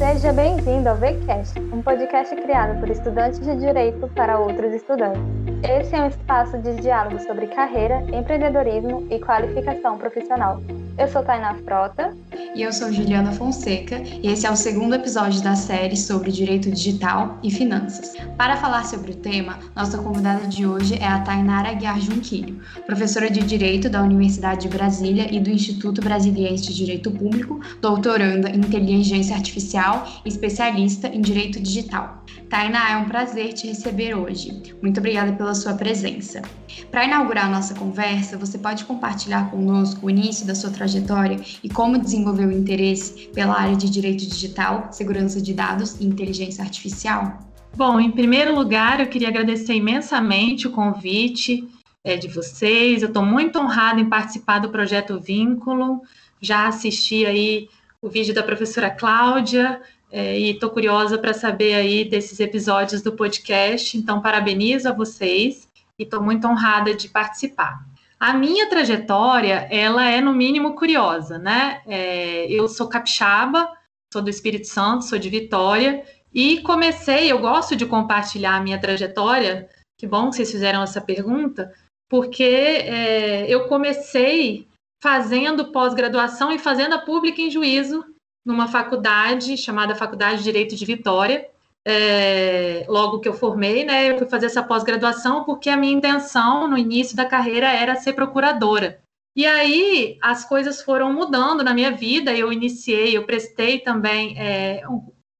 Seja bem-vindo ao VCast, um podcast criado por estudantes de direito para outros estudantes. Esse é um espaço de diálogo sobre carreira, empreendedorismo e qualificação profissional. Eu sou Tainá Frota. E eu sou Juliana Fonseca, e esse é o segundo episódio da série sobre direito digital e finanças. Para falar sobre o tema, nossa convidada de hoje é a Tainara Aguiar Junquilho, professora de Direito da Universidade de Brasília e do Instituto Brasiliense de Direito Público, doutoranda em Inteligência Artificial e especialista em Direito Digital. Tainá, é um prazer te receber hoje. Muito obrigada pela sua presença. Para inaugurar nossa conversa, você pode compartilhar conosco o início da sua trajetória e como desenvolveu o interesse pela área de direito digital, segurança de dados e inteligência artificial? Bom, em primeiro lugar, eu queria agradecer imensamente o convite é, de vocês. Eu estou muito honrada em participar do projeto Vínculo. Já assisti aí o vídeo da professora Cláudia é, e estou curiosa para saber aí desses episódios do podcast. Então, parabenizo a vocês e estou muito honrada de participar. A minha trajetória, ela é no mínimo curiosa, né? É, eu sou capixaba, sou do Espírito Santo, sou de Vitória, e comecei, eu gosto de compartilhar a minha trajetória, que bom que vocês fizeram essa pergunta, porque é, eu comecei fazendo pós-graduação e fazendo a pública em juízo numa faculdade chamada Faculdade de Direito de Vitória, é, logo que eu formei, né, eu fui fazer essa pós-graduação porque a minha intenção no início da carreira era ser procuradora. E aí as coisas foram mudando na minha vida. Eu iniciei, eu prestei também, é,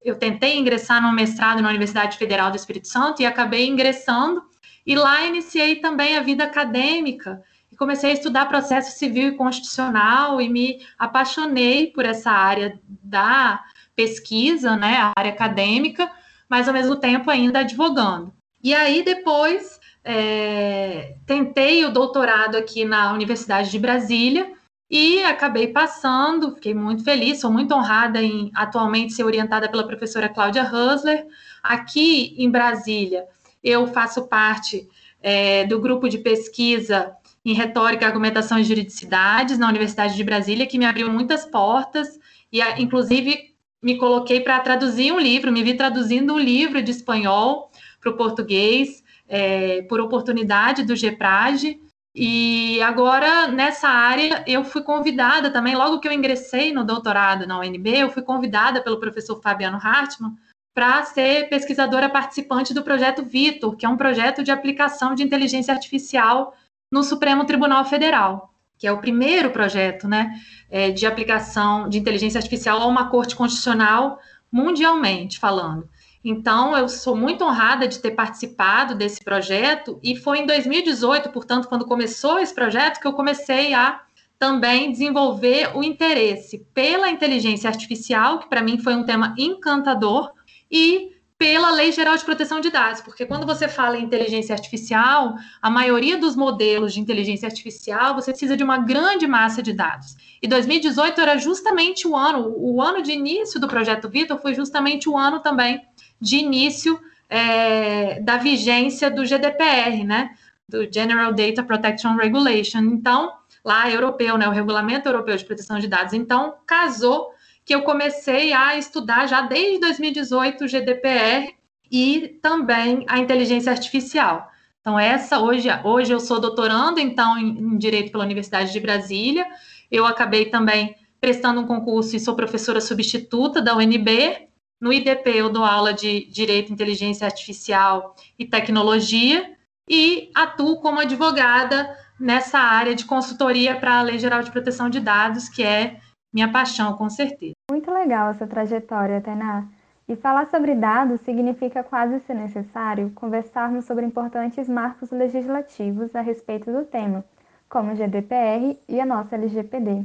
eu tentei ingressar no mestrado na Universidade Federal do Espírito Santo e acabei ingressando. E lá iniciei também a vida acadêmica e comecei a estudar processo civil e constitucional e me apaixonei por essa área da pesquisa, né, a área acadêmica mas ao mesmo tempo ainda advogando. E aí depois é, tentei o doutorado aqui na Universidade de Brasília e acabei passando, fiquei muito feliz, sou muito honrada em atualmente ser orientada pela professora Cláudia Husler. Aqui em Brasília, eu faço parte é, do grupo de pesquisa em retórica, argumentação e juridicidades na Universidade de Brasília, que me abriu muitas portas, e inclusive me coloquei para traduzir um livro, me vi traduzindo um livro de espanhol para o português, é, por oportunidade do GEPRAGE. E agora, nessa área, eu fui convidada também, logo que eu ingressei no doutorado na UNB, eu fui convidada pelo professor Fabiano Hartmann para ser pesquisadora participante do projeto Vitor, que é um projeto de aplicação de inteligência artificial no Supremo Tribunal Federal que é o primeiro projeto né, é, de aplicação de inteligência artificial a uma corte constitucional mundialmente falando. Então, eu sou muito honrada de ter participado desse projeto, e foi em 2018, portanto, quando começou esse projeto, que eu comecei a também desenvolver o interesse pela inteligência artificial, que para mim foi um tema encantador, e pela Lei Geral de Proteção de Dados, porque quando você fala em inteligência artificial, a maioria dos modelos de inteligência artificial, você precisa de uma grande massa de dados. E 2018 era justamente o ano, o ano de início do projeto Vitor foi justamente o ano também de início é, da vigência do GDPR, né? Do General Data Protection Regulation. Então, lá europeu, né? O Regulamento Europeu de Proteção de Dados. Então, casou que eu comecei a estudar já desde 2018 o GDPR e também a inteligência artificial. Então, essa hoje, hoje eu sou doutorando então em, Direito pela Universidade de Brasília. Eu acabei também prestando um concurso e sou professora substituta da UNB. No IDP eu dou aula de Direito, Inteligência Artificial e Tecnologia e atuo como advogada nessa área de consultoria para a Lei Geral de Proteção de Dados, que é minha paixão, com certeza. Muito legal essa trajetória, Tainá. E falar sobre dados significa quase ser necessário conversarmos sobre importantes marcos legislativos a respeito do tema, como o GDPR e a nossa LGPD.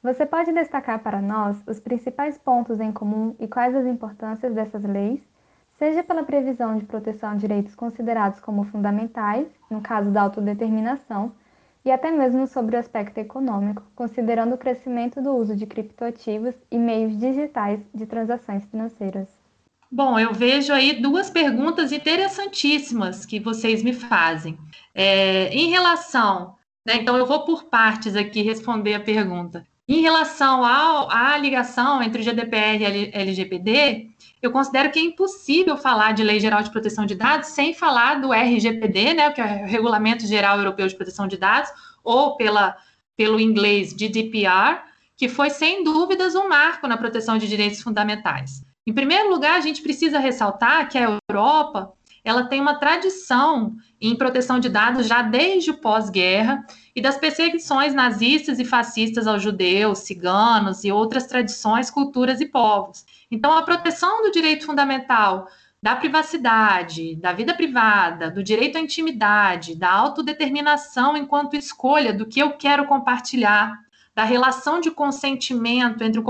Você pode destacar para nós os principais pontos em comum e quais as importâncias dessas leis, seja pela previsão de proteção a direitos considerados como fundamentais, no caso da autodeterminação, e até mesmo sobre o aspecto econômico, considerando o crescimento do uso de criptoativos e meios digitais de transações financeiras. Bom, eu vejo aí duas perguntas interessantíssimas que vocês me fazem. É, em relação, né, então eu vou por partes aqui responder a pergunta. Em relação ao, à ligação entre o GDPR e LGPD, eu considero que é impossível falar de Lei Geral de Proteção de Dados sem falar do RGPD, né, que é o Regulamento Geral Europeu de Proteção de Dados, ou pela, pelo inglês GDPR, que foi sem dúvidas um marco na proteção de direitos fundamentais. Em primeiro lugar, a gente precisa ressaltar que a Europa ela tem uma tradição em proteção de dados já desde o pós-guerra e das perseguições nazistas e fascistas aos judeus, ciganos e outras tradições, culturas e povos. Então, a proteção do direito fundamental da privacidade, da vida privada, do direito à intimidade, da autodeterminação enquanto escolha do que eu quero compartilhar, da relação de consentimento entre o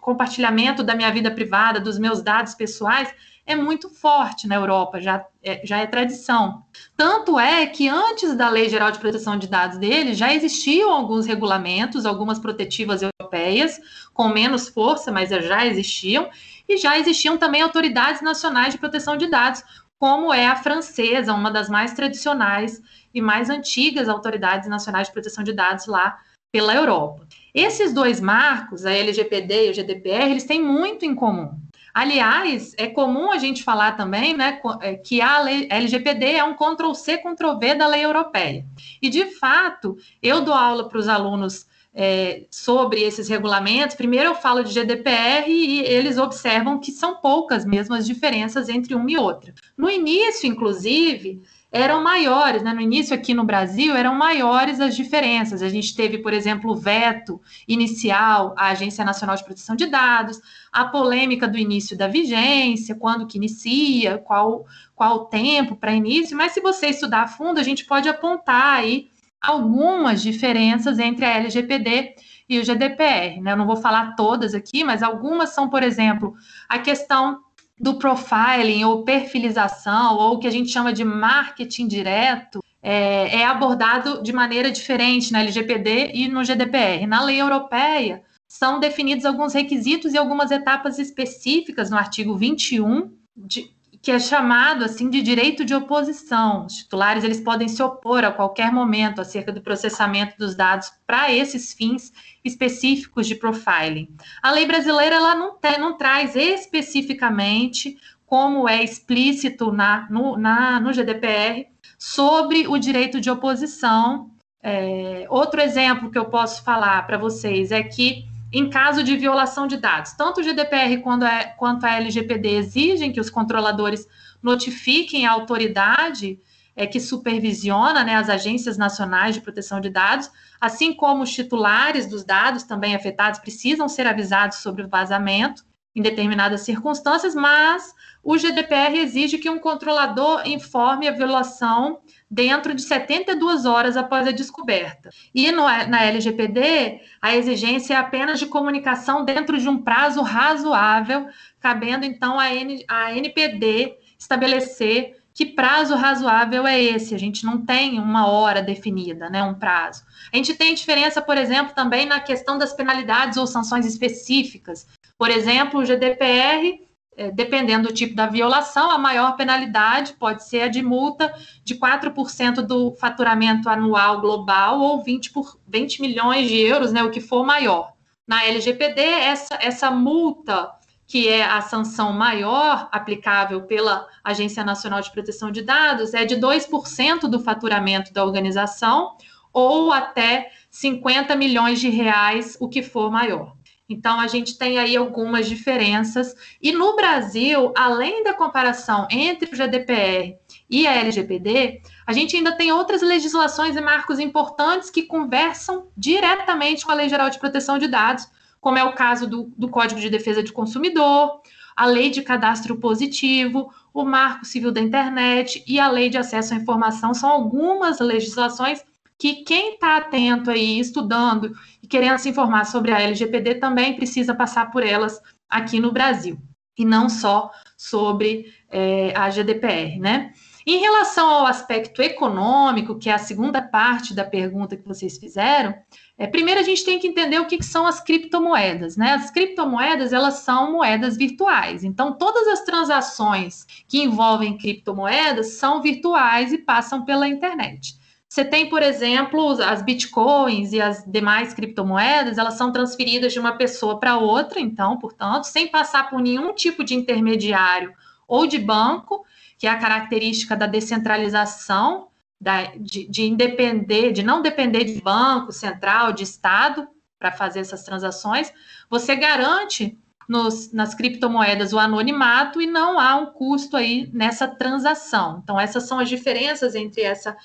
compartilhamento da minha vida privada, dos meus dados pessoais, é muito forte na Europa, já é, já é tradição. Tanto é que antes da Lei Geral de Proteção de Dados dele, já existiam alguns regulamentos, algumas protetivas europeias, com menos força, mas já existiam, e já existiam também autoridades nacionais de proteção de dados, como é a francesa, uma das mais tradicionais e mais antigas autoridades nacionais de proteção de dados lá pela Europa. Esses dois marcos, a LGPD e o GDPR, eles têm muito em comum. Aliás, é comum a gente falar também né, é, que a LGPD é um Ctrl-C, Ctrl-V da lei europeia. E, de fato, eu dou aula para os alunos é, sobre esses regulamentos. Primeiro, eu falo de GDPR e eles observam que são poucas mesmo as diferenças entre uma e outra. No início, inclusive, eram maiores, né? No início aqui no Brasil eram maiores as diferenças. A gente teve, por exemplo, o veto inicial à Agência Nacional de Proteção de Dados, a polêmica do início da vigência, quando que inicia, qual qual o tempo para início, mas se você estudar a fundo, a gente pode apontar aí algumas diferenças entre a LGPD e o GDPR, né? Eu não vou falar todas aqui, mas algumas são, por exemplo, a questão do profiling ou perfilização, ou o que a gente chama de marketing direto, é, é, abordado de maneira diferente na LGPD e no GDPR. Na lei europeia, são definidos alguns requisitos e algumas etapas específicas no artigo 21, de, que é chamado assim de direito de oposição. Os titulares eles podem se opor a qualquer momento acerca do processamento dos dados para esses fins específicos de profiling. A lei brasileira ela não, tem, não traz especificamente como é explícito na, no, na, no GDPR sobre o direito de oposição. É, outro exemplo que eu posso falar para vocês é que em caso de violação de dados. Tanto o GDPR quanto a, quanto a LGPD exigem que os controladores notifiquem a autoridade é, que supervisiona né, as agências nacionais de proteção de dados, assim como os titulares dos dados também afetados precisam ser avisados sobre o vazamento em determinadas circunstâncias, mas o GDPR exige que um controlador informe a violação dentro de 72 horas após a descoberta. E no, na LGPD, a exigência é apenas de comunicação dentro de um prazo razoável, cabendo então a, N, a NPD estabelecer que prazo razoável é esse. A gente não tem uma hora definida, né, um prazo. A gente tem diferença, por exemplo, também na questão das penalidades ou sanções específicas. Por exemplo, o GDPR dependendo do tipo da violação, a maior penalidade pode ser a de multa de 4% do faturamento anual global ou 20, por, 20 milhões de euros, né, o que for maior. Na LGPD, essa, essa multa, que é a sanção maior aplicável pela Agência Nacional de Proteção de Dados, é de 2% do faturamento da organização ou até 50 milhões de reais, o que for maior. Então, a gente tem aí algumas diferenças. E no Brasil, além da comparação entre o GDPR e a LGPD, a gente ainda tem outras legislações e marcos importantes que conversam diretamente com a Lei Geral de Proteção de Dados, como é o caso do, do Código de Defesa do Consumidor, a Lei de Cadastro Positivo, o Marco Civil da Internet e a Lei de Acesso à Informação. São algumas legislações que quem está atento aí, estudando e querendo se informar sobre a LGPD também precisa passar por elas aqui no Brasil, e não só sobre é, a GDPR, né? Em relação ao aspecto econômico, que é a segunda parte da pergunta que vocês fizeram, é, primeiro a gente tem que entender o que, que, são as criptomoedas, né? As criptomoedas, elas são moedas virtuais. Então, todas as transações que envolvem criptomoedas são virtuais e passam pela internet você tem, por exemplo, as bitcoins e as demais criptomoedas, elas são transferidas de uma pessoa para outra, então, portanto, sem passar por nenhum tipo de intermediário ou de banco, que é a característica da descentralização, da, de, de independer, de não depender de banco central, de Estado, para fazer essas transações, você garante nos, nas criptomoedas o anonimato e não há um custo aí nessa transação. Então, essas são as diferenças entre essa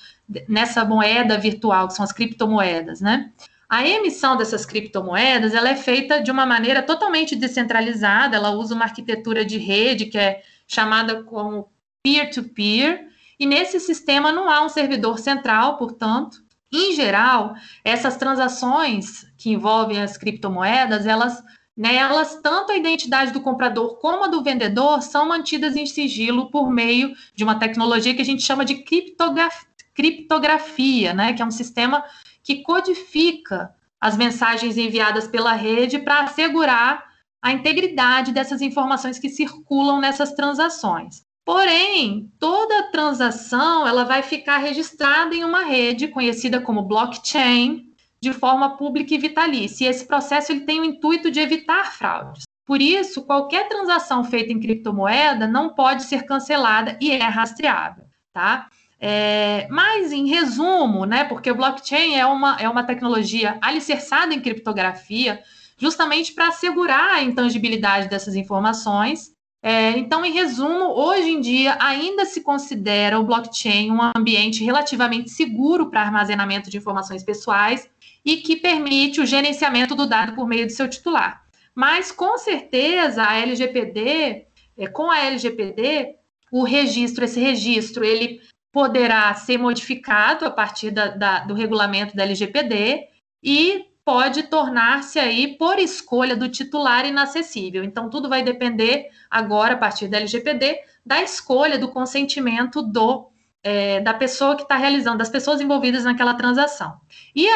nessa moeda virtual, que são as criptomoedas, né? A emissão dessas criptomoedas, ela é feita de uma maneira totalmente descentralizada, ela usa uma arquitetura de rede que é chamada como peer-to-peer, -peer, e nesse sistema não há um servidor central, portanto, em geral, essas transações que envolvem as criptomoedas, elas Nelas, tanto a identidade do comprador como a do vendedor são mantidas em sigilo por meio de uma tecnologia que a gente chama de criptografia, criptografia né? que é um sistema que codifica as mensagens enviadas pela rede para assegurar a integridade dessas informações que circulam nessas transações. Porém, toda transação ela vai ficar registrada em uma rede conhecida como blockchain, de forma pública e vitalícia. E esse processo ele tem o intuito de evitar fraudes. Por isso, qualquer transação feita em criptomoeda não pode ser cancelada e é rastreável, tá? É, mas, em resumo, né, porque o blockchain é uma, é uma tecnologia alicerçada em criptografia, justamente para assegurar a intangibilidade dessas informações. É, então, em resumo, hoje em dia ainda se considera o blockchain um ambiente relativamente seguro para armazenamento de informações pessoais e que permite o gerenciamento do dado por meio de seu titular. Mas, com certeza, a LGPD, é, com a LGPD, o registro, esse registro, ele poderá ser modificado a partir da, da, do regulamento da LGPD e pode tornar-se aí, por escolha do titular, inacessível. Então, tudo vai depender agora, a partir da LGPD, da escolha, do consentimento do é, da pessoa que está realizando, das pessoas envolvidas naquela transação. E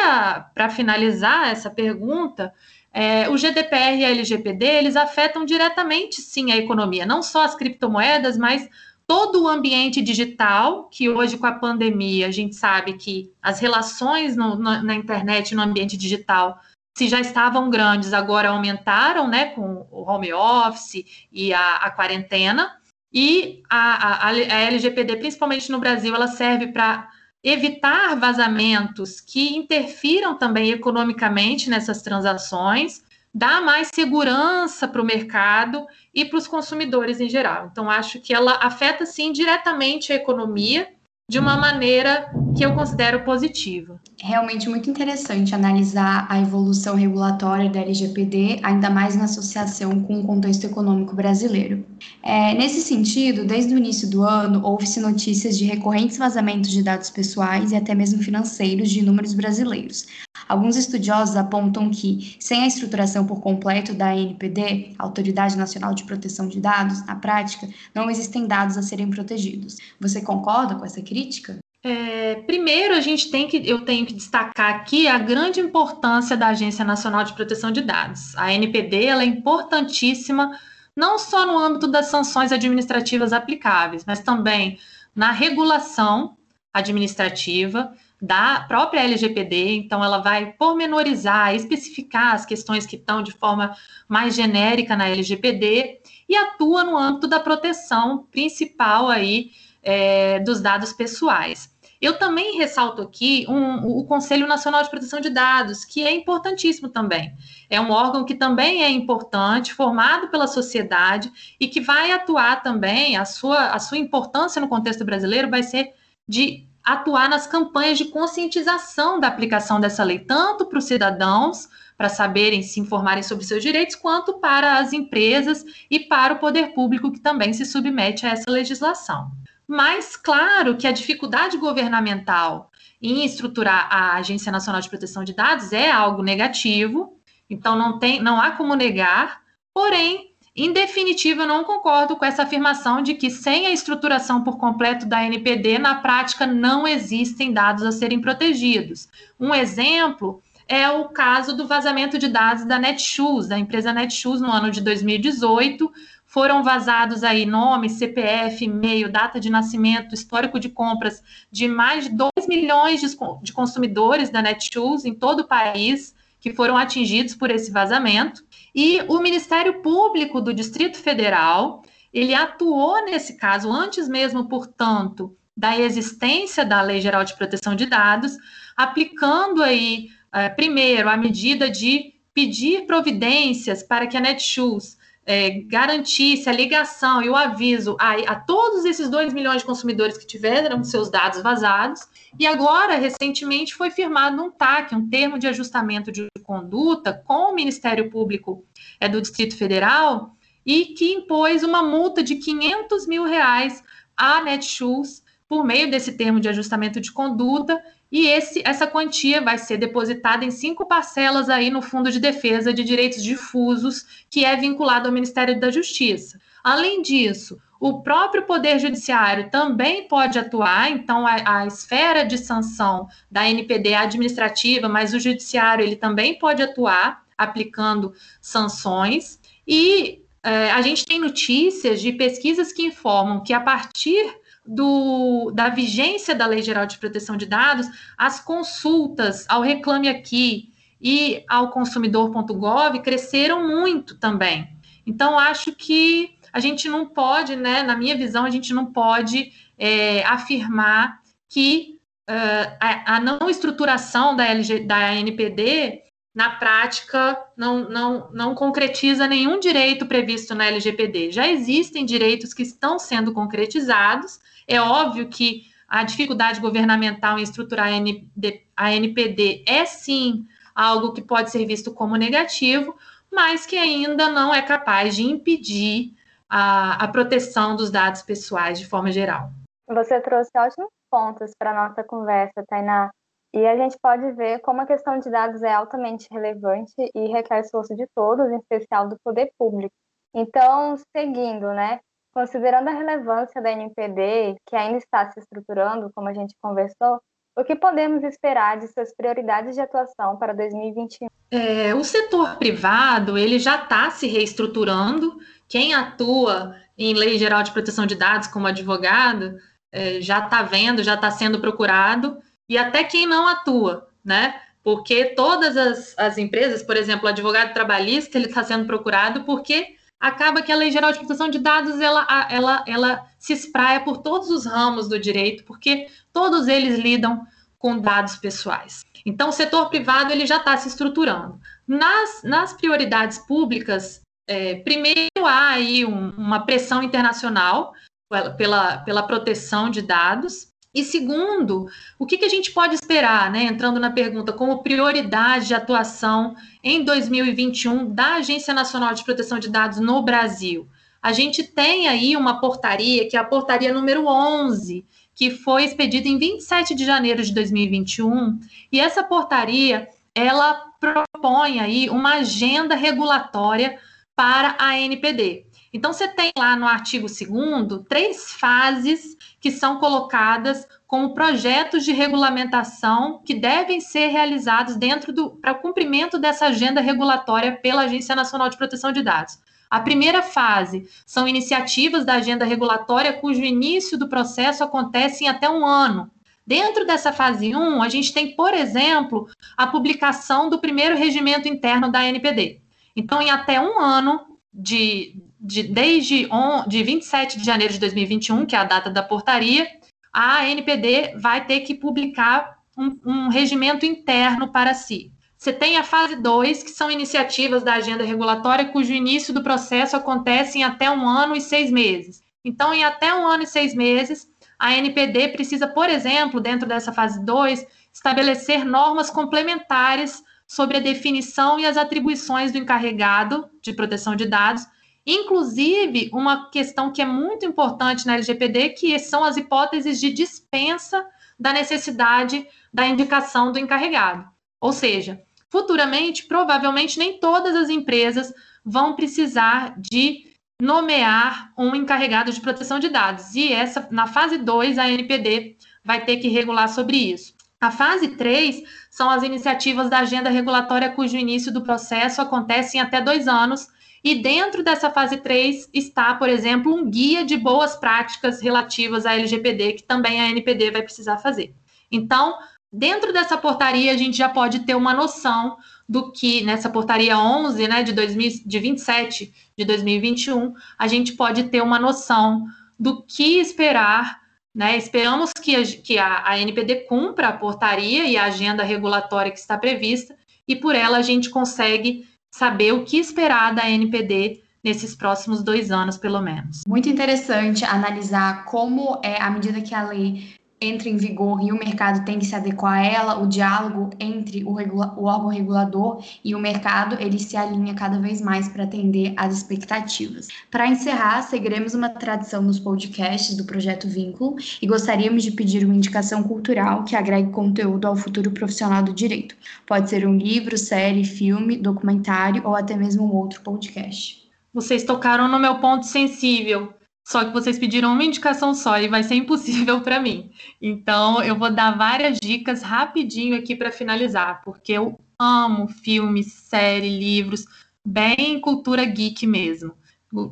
para finalizar essa pergunta, é, o GDPR e a LGPD, eles afetam diretamente, sim, a economia, não só as criptomoedas, mas todo o ambiente digital, que hoje com a pandemia a gente sabe que as relações no, no, na internet, no ambiente digital, se já estavam grandes, agora aumentaram, né, com o home office e a, a quarentena, e a, a, a LGPD, principalmente no Brasil, ela serve para evitar vazamentos que interfiram também economicamente nessas transações, dar mais segurança para o mercado e para os consumidores em geral. Então, acho que ela afeta, sim, diretamente a economia de uma maneira que eu considero positiva. Realmente muito interessante analisar a evolução regulatória da LGPD, ainda mais na associação com o contexto econômico brasileiro. É, nesse sentido, desde o início do ano, houve-se notícias de recorrentes vazamentos de dados pessoais e até mesmo financeiros de inúmeros brasileiros, Alguns estudiosos apontam que, sem a estruturação por completo da ANPD, Autoridade Nacional de Proteção de Dados, na prática, não existem dados a serem protegidos. Você concorda com essa crítica? É, primeiro, a gente tem que, eu tenho que destacar aqui a grande importância da Agência Nacional de Proteção de Dados. A ANPD ela é importantíssima não só no âmbito das sanções administrativas aplicáveis, mas também na regulação administrativa, da própria LGPD, então ela vai pormenorizar, especificar as questões que estão de forma mais genérica na LGPD e atua no âmbito da proteção principal aí é, dos dados pessoais. Eu também ressalto aqui um, o Conselho Nacional de Proteção de Dados, que é importantíssimo também. É um órgão que também é importante, formado pela sociedade e que vai atuar também, a sua, a sua importância no contexto brasileiro vai ser de atuar nas campanhas de conscientização da aplicação dessa lei, tanto para os cidadãos, para saberem se informarem sobre seus direitos, quanto para as empresas e para o poder público, que também se submete a essa legislação. Mas, claro que a dificuldade governamental em estruturar a Agência Nacional de Proteção de Dados é algo negativo, então não, tem, não há como negar, porém, em definitivo, eu não concordo com essa afirmação de que sem a estruturação por completo da NPD, na prática não existem dados a serem protegidos. Um exemplo é o caso do vazamento de dados da Netshoes, da empresa Netshoes, no ano de 2018. Foram vazados aí nome, CPF, e-mail, data de nascimento, histórico de compras de mais de 2 milhões de, consumidores da Netshoes em todo o país que foram atingidos por esse vazamento. E o Ministério Público do Distrito Federal, ele atuou nesse caso antes mesmo, portanto, da existência da Lei Geral de Proteção de Dados, aplicando aí, uh, primeiro, a medida de pedir providências para que a Netshoes é, garantisse a ligação e o aviso a, a, todos esses 2 milhões de consumidores que tiveram seus dados vazados. E agora, recentemente, foi firmado um TAC, um termo de ajustamento de conduta, com o Ministério Público é, do Distrito Federal, e que impôs uma multa de 500 mil reais à Netshoes por meio desse termo de ajustamento de conduta e esse, essa quantia vai ser depositada em cinco parcelas aí no Fundo de Defesa de Direitos Difusos, que é vinculado ao Ministério da Justiça. Além disso, o próprio Poder Judiciário também pode atuar, então a, a, esfera de sanção da NPD é administrativa, mas o Judiciário ele também pode atuar aplicando sanções. E é, a gente tem notícias de pesquisas que informam que a partir do, da vigência da Lei Geral de Proteção de Dados, as consultas ao Reclame Aqui e ao consumidor.gov cresceram muito também. Então, acho que a gente não pode, né, na minha visão, a gente não pode é, afirmar que uh, a, a, não estruturação da, LG, da NPD, na prática, não, não, não concretiza nenhum direito previsto na LGPD. Já existem direitos que estão sendo concretizados, é óbvio que a dificuldade governamental em estruturar a NPD é sim algo que pode ser visto como negativo, mas que ainda não é capaz de impedir a, a proteção dos dados pessoais de forma geral. Você trouxe ótimos pontos para a nossa conversa, Tainá. E a gente pode ver como a questão de dados é altamente relevante e requer esforço de todos, em especial do poder público. Então, seguindo, né? Considerando a relevância da NPD, que ainda está se estruturando, como a gente conversou, o que podemos esperar de suas prioridades de atuação para 2021? É, o setor privado ele já está se reestruturando. Quem atua em lei geral de proteção de dados como advogado é, já está vendo, já está sendo procurado, e até quem não atua, né? Porque todas as, as empresas, por exemplo, o advogado trabalhista, ele está sendo procurado porque acaba que a Lei Geral de Proteção de Dados ela, ela, ela se espraia por todos os ramos do direito, porque todos eles lidam com dados pessoais. Então, o setor privado ele já está se estruturando. Nas, nas prioridades públicas, é, primeiro há aí um, uma pressão internacional pela, pela proteção de dados, e segundo, o que, que, a gente pode esperar, né, entrando na pergunta, como prioridade de atuação em 2021 da Agência Nacional de Proteção de Dados no Brasil? A gente tem aí uma portaria, que é a portaria número 11, que foi expedida em 27 de janeiro de 2021, e essa portaria, ela propõe aí uma agenda regulatória para a NPD. Então, você tem lá no artigo 2 três fases que são colocadas como projetos de regulamentação que devem ser realizados dentro do para o cumprimento dessa agenda regulatória pela Agência Nacional de Proteção de Dados. A primeira fase são iniciativas da agenda regulatória cujo início do processo acontece em até um ano. Dentro dessa fase 1, a gente tem, por exemplo, a publicação do primeiro regimento interno da NPD. Então, em até um ano de, de, desde on, de 27 de janeiro de 2021, que é a data da portaria, a NPD vai ter que publicar um, um regimento interno para si. Você tem a fase 2, que são iniciativas da agenda regulatória, cujo início do processo acontece em até um ano e seis meses. Então, em até um ano e seis meses, a NPD precisa, por exemplo, dentro dessa fase 2, estabelecer normas complementares sobre a definição e as atribuições do encarregado de proteção de dados Inclusive, uma questão que é muito importante na LGPD, que são as hipóteses de dispensa da necessidade da indicação do encarregado. Ou seja, futuramente, provavelmente, nem todas as empresas vão precisar de nomear um encarregado de proteção de dados. E essa, na fase 2, a NPD vai ter que regular sobre isso. A fase 3 são as iniciativas da agenda regulatória cujo início do processo acontece em até dois anos, e dentro dessa fase 3 está, por exemplo, um guia de boas práticas relativas à LGPD, que também a NPD vai precisar fazer. Então, dentro dessa portaria, a gente já pode ter uma noção do que, nessa portaria 11, né, de, 2000, de 27 de 2021, a gente pode ter uma noção do que esperar né? Esperamos que, a, que a, a NPD cumpra a portaria e a agenda regulatória que está prevista, e por ela a gente consegue saber o que esperar da NPD nesses próximos dois anos, pelo menos. Muito interessante analisar como é à medida que a lei entra em vigor e o mercado tem que se adequar a ela, o diálogo entre o, regula o órgão regulador e o mercado, ele se alinha cada vez mais para atender às expectativas. Para encerrar, seguiremos uma tradição nos podcasts do Projeto Vínculo e gostaríamos de pedir uma indicação cultural que agregue conteúdo ao futuro profissional do direito. Pode ser um livro, série, filme, documentário ou até mesmo um outro podcast. Vocês tocaram no meu ponto sensível só que vocês pediram uma indicação só e vai ser impossível para mim. Então, eu vou dar várias dicas rapidinho aqui para finalizar, porque eu amo filmes, séries, livros, bem cultura geek mesmo,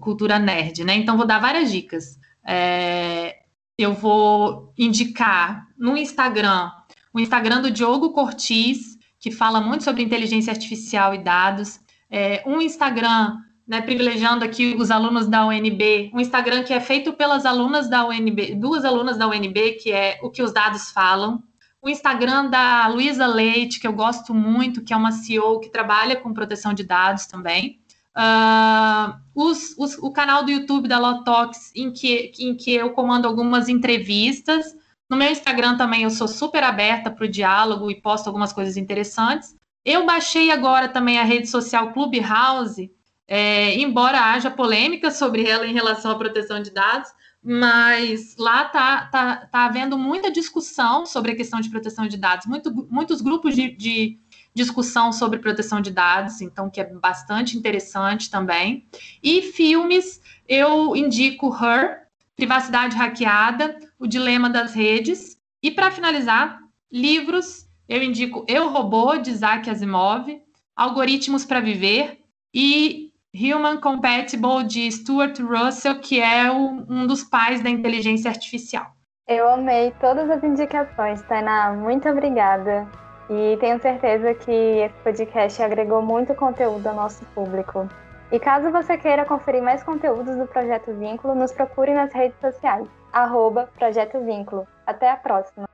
cultura nerd, né? Então, vou dar várias dicas. É, eu vou indicar no Instagram, o Instagram do Diogo Cortis, que fala muito sobre inteligência artificial e dados. É, um Instagram né, privilegiando aqui os alunos da UNB, um Instagram que é feito pelas alunas da UNB, duas alunas da UNB, que é o que os dados falam. O Instagram da Luísa Leite, que eu gosto muito, que é uma CEO que trabalha com proteção de dados também. Uh, os, os, o canal do YouTube da Lotox, em que, em que eu comando algumas entrevistas. No meu Instagram também eu sou super aberta para o diálogo e posto algumas coisas interessantes. Eu baixei agora também a rede social Clubhouse, é, embora haja polêmica sobre ela em relação à proteção de dados, mas lá está tá, tá havendo muita discussão sobre a questão de proteção de dados, muito, muitos grupos de, de discussão sobre proteção de dados, então que é bastante interessante também. E filmes, eu indico Her, Privacidade Hackeada, O Dilema das Redes. E para finalizar, livros, eu indico Eu Robô, de Isaac Asimov, Algoritmos para Viver e Human Compatible de Stuart Russell, que é o, um dos pais da inteligência artificial. Eu amei todas as indicações, Tainá. Muito obrigada. E tenho certeza que esse podcast agregou muito conteúdo ao nosso público. E caso você queira conferir mais conteúdos do Projeto Vínculo, nos procure nas redes sociais, arroba Projeto Vínculo. Até a próxima!